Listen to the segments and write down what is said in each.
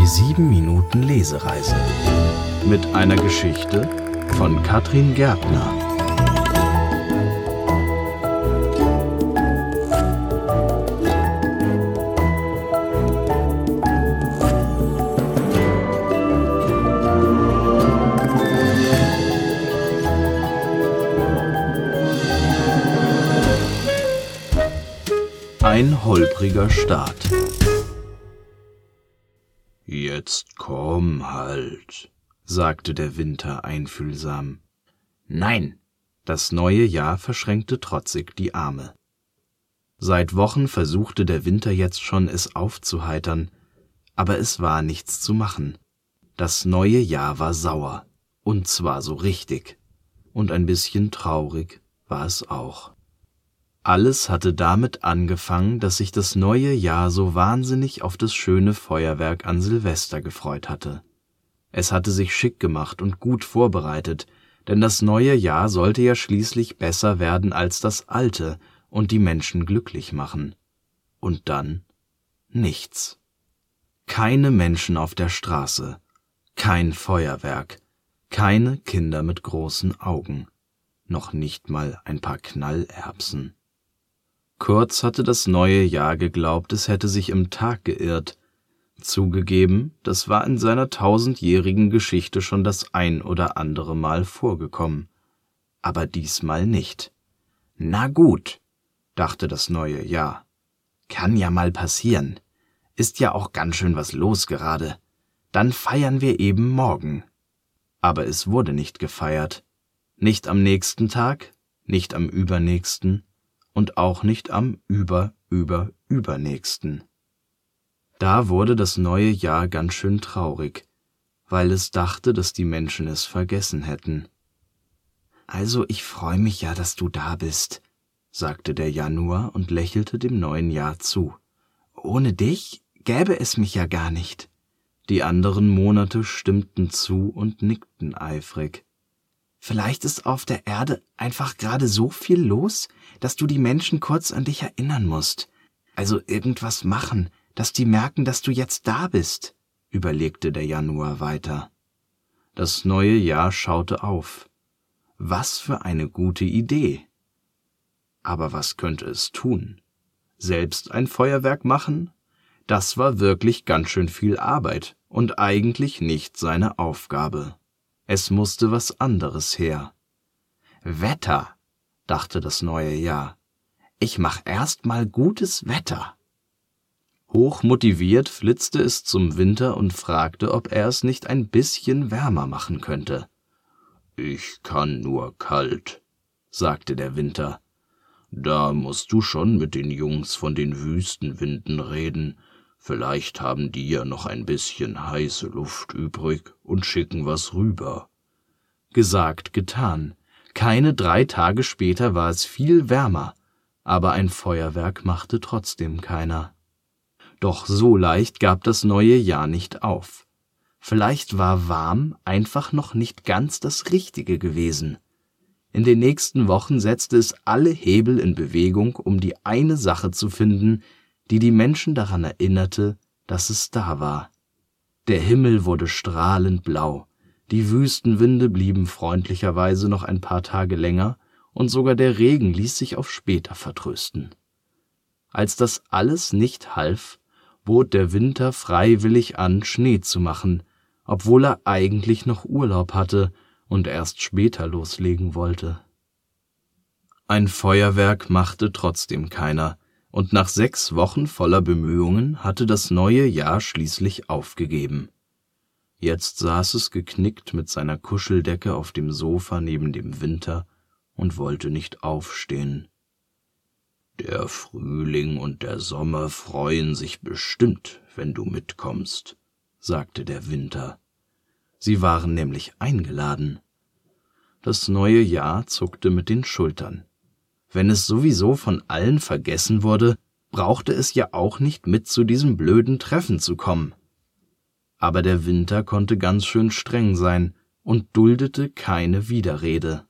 Die 7 Minuten Lesereise mit einer Geschichte von Katrin Gärtner. Ein holpriger Start. Jetzt komm halt, sagte der Winter einfühlsam. Nein, das neue Jahr verschränkte trotzig die Arme. Seit Wochen versuchte der Winter jetzt schon, es aufzuheitern, aber es war nichts zu machen. Das neue Jahr war sauer, und zwar so richtig, und ein bisschen traurig war es auch. Alles hatte damit angefangen, dass sich das neue Jahr so wahnsinnig auf das schöne Feuerwerk an Silvester gefreut hatte. Es hatte sich schick gemacht und gut vorbereitet, denn das neue Jahr sollte ja schließlich besser werden als das alte und die Menschen glücklich machen. Und dann nichts. Keine Menschen auf der Straße, kein Feuerwerk, keine Kinder mit großen Augen, noch nicht mal ein paar Knallerbsen. Kurz hatte das neue Jahr geglaubt, es hätte sich im Tag geirrt. Zugegeben, das war in seiner tausendjährigen Geschichte schon das ein oder andere Mal vorgekommen. Aber diesmal nicht. Na gut, dachte das neue Jahr. Kann ja mal passieren. Ist ja auch ganz schön was los gerade. Dann feiern wir eben morgen. Aber es wurde nicht gefeiert. Nicht am nächsten Tag, nicht am übernächsten, und auch nicht am über über übernächsten. Da wurde das neue Jahr ganz schön traurig, weil es dachte, dass die Menschen es vergessen hätten. Also ich freue mich ja, dass du da bist, sagte der Januar und lächelte dem neuen Jahr zu. Ohne dich gäbe es mich ja gar nicht. Die anderen Monate stimmten zu und nickten eifrig. Vielleicht ist auf der Erde einfach gerade so viel los, dass du die Menschen kurz an dich erinnern musst. Also irgendwas machen, dass die merken, dass du jetzt da bist, überlegte der Januar weiter. Das neue Jahr schaute auf. Was für eine gute Idee. Aber was könnte es tun? Selbst ein Feuerwerk machen? Das war wirklich ganz schön viel Arbeit und eigentlich nicht seine Aufgabe. Es musste was anderes her. Wetter, dachte das neue Jahr. Ich mach erst mal gutes Wetter. Hochmotiviert flitzte es zum Winter und fragte, ob er es nicht ein bisschen wärmer machen könnte. Ich kann nur kalt, sagte der Winter. Da musst du schon mit den Jungs von den Wüstenwinden reden, Vielleicht haben die ja noch ein bisschen heiße Luft übrig und schicken was rüber. Gesagt, getan. Keine drei Tage später war es viel wärmer, aber ein Feuerwerk machte trotzdem keiner. Doch so leicht gab das neue Jahr nicht auf. Vielleicht war warm einfach noch nicht ganz das Richtige gewesen. In den nächsten Wochen setzte es alle Hebel in Bewegung, um die eine Sache zu finden, die die Menschen daran erinnerte, dass es da war. Der Himmel wurde strahlend blau, die Wüstenwinde blieben freundlicherweise noch ein paar Tage länger, und sogar der Regen ließ sich auf später vertrösten. Als das alles nicht half, bot der Winter freiwillig an, Schnee zu machen, obwohl er eigentlich noch Urlaub hatte und erst später loslegen wollte. Ein Feuerwerk machte trotzdem keiner, und nach sechs Wochen voller Bemühungen hatte das neue Jahr schließlich aufgegeben. Jetzt saß es geknickt mit seiner Kuscheldecke auf dem Sofa neben dem Winter und wollte nicht aufstehen. Der Frühling und der Sommer freuen sich bestimmt, wenn du mitkommst, sagte der Winter. Sie waren nämlich eingeladen. Das neue Jahr zuckte mit den Schultern. Wenn es sowieso von allen vergessen wurde, brauchte es ja auch nicht mit zu diesem blöden Treffen zu kommen. Aber der Winter konnte ganz schön streng sein und duldete keine Widerrede.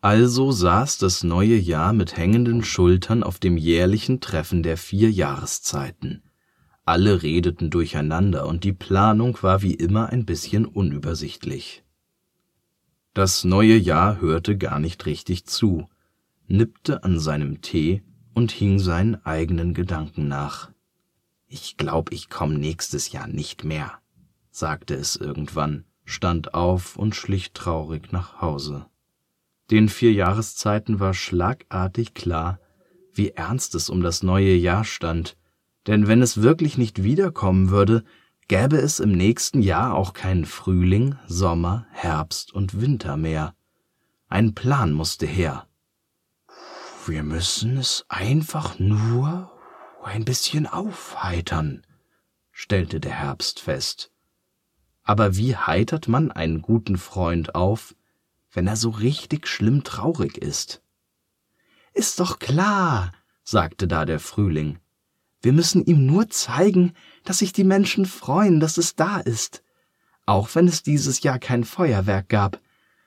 Also saß das neue Jahr mit hängenden Schultern auf dem jährlichen Treffen der vier Jahreszeiten. Alle redeten durcheinander, und die Planung war wie immer ein bisschen unübersichtlich. Das neue Jahr hörte gar nicht richtig zu, nippte an seinem Tee und hing seinen eigenen Gedanken nach. Ich glaub, ich komm nächstes Jahr nicht mehr, sagte es irgendwann, stand auf und schlich traurig nach Hause. Den vier Jahreszeiten war schlagartig klar, wie ernst es um das neue Jahr stand, denn wenn es wirklich nicht wiederkommen würde, gäbe es im nächsten Jahr auch keinen Frühling, Sommer, Herbst und Winter mehr. Ein Plan musste her. Wir müssen es einfach nur ein bisschen aufheitern, stellte der Herbst fest. Aber wie heitert man einen guten Freund auf, wenn er so richtig schlimm traurig ist? Ist doch klar, sagte da der Frühling. Wir müssen ihm nur zeigen, dass sich die Menschen freuen, dass es da ist. Auch wenn es dieses Jahr kein Feuerwerk gab.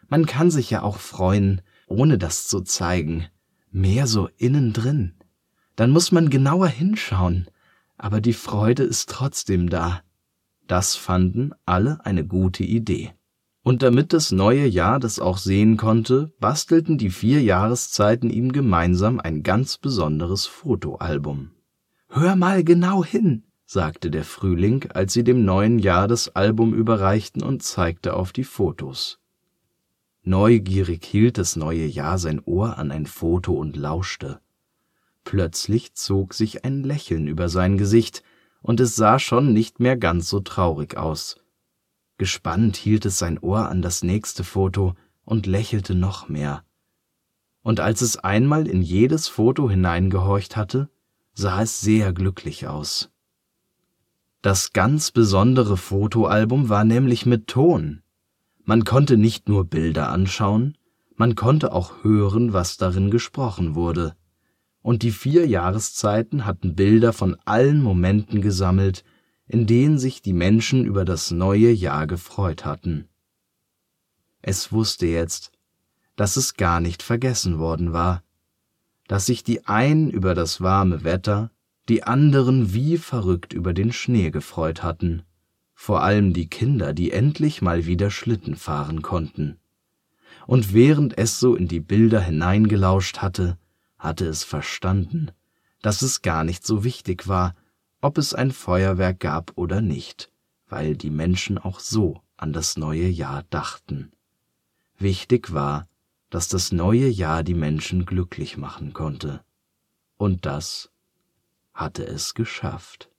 Man kann sich ja auch freuen, ohne das zu zeigen. Mehr so innen drin. Dann muss man genauer hinschauen. Aber die Freude ist trotzdem da. Das fanden alle eine gute Idee. Und damit das neue Jahr das auch sehen konnte, bastelten die vier Jahreszeiten ihm gemeinsam ein ganz besonderes Fotoalbum. Hör mal genau hin, sagte der Frühling, als sie dem neuen Jahr das Album überreichten und zeigte auf die Fotos. Neugierig hielt das neue Jahr sein Ohr an ein Foto und lauschte. Plötzlich zog sich ein Lächeln über sein Gesicht, und es sah schon nicht mehr ganz so traurig aus. Gespannt hielt es sein Ohr an das nächste Foto und lächelte noch mehr. Und als es einmal in jedes Foto hineingehorcht hatte, sah es sehr glücklich aus. Das ganz besondere Fotoalbum war nämlich mit Ton. Man konnte nicht nur Bilder anschauen, man konnte auch hören, was darin gesprochen wurde und die vier Jahreszeiten hatten Bilder von allen Momenten gesammelt, in denen sich die Menschen über das neue Jahr gefreut hatten. Es wusste jetzt, dass es gar nicht vergessen worden war, dass sich die einen über das warme Wetter, die anderen wie verrückt über den Schnee gefreut hatten, vor allem die Kinder, die endlich mal wieder Schlitten fahren konnten. Und während es so in die Bilder hineingelauscht hatte, hatte es verstanden, dass es gar nicht so wichtig war, ob es ein Feuerwerk gab oder nicht, weil die Menschen auch so an das neue Jahr dachten. Wichtig war, dass das neue Jahr die Menschen glücklich machen konnte. Und das hatte es geschafft.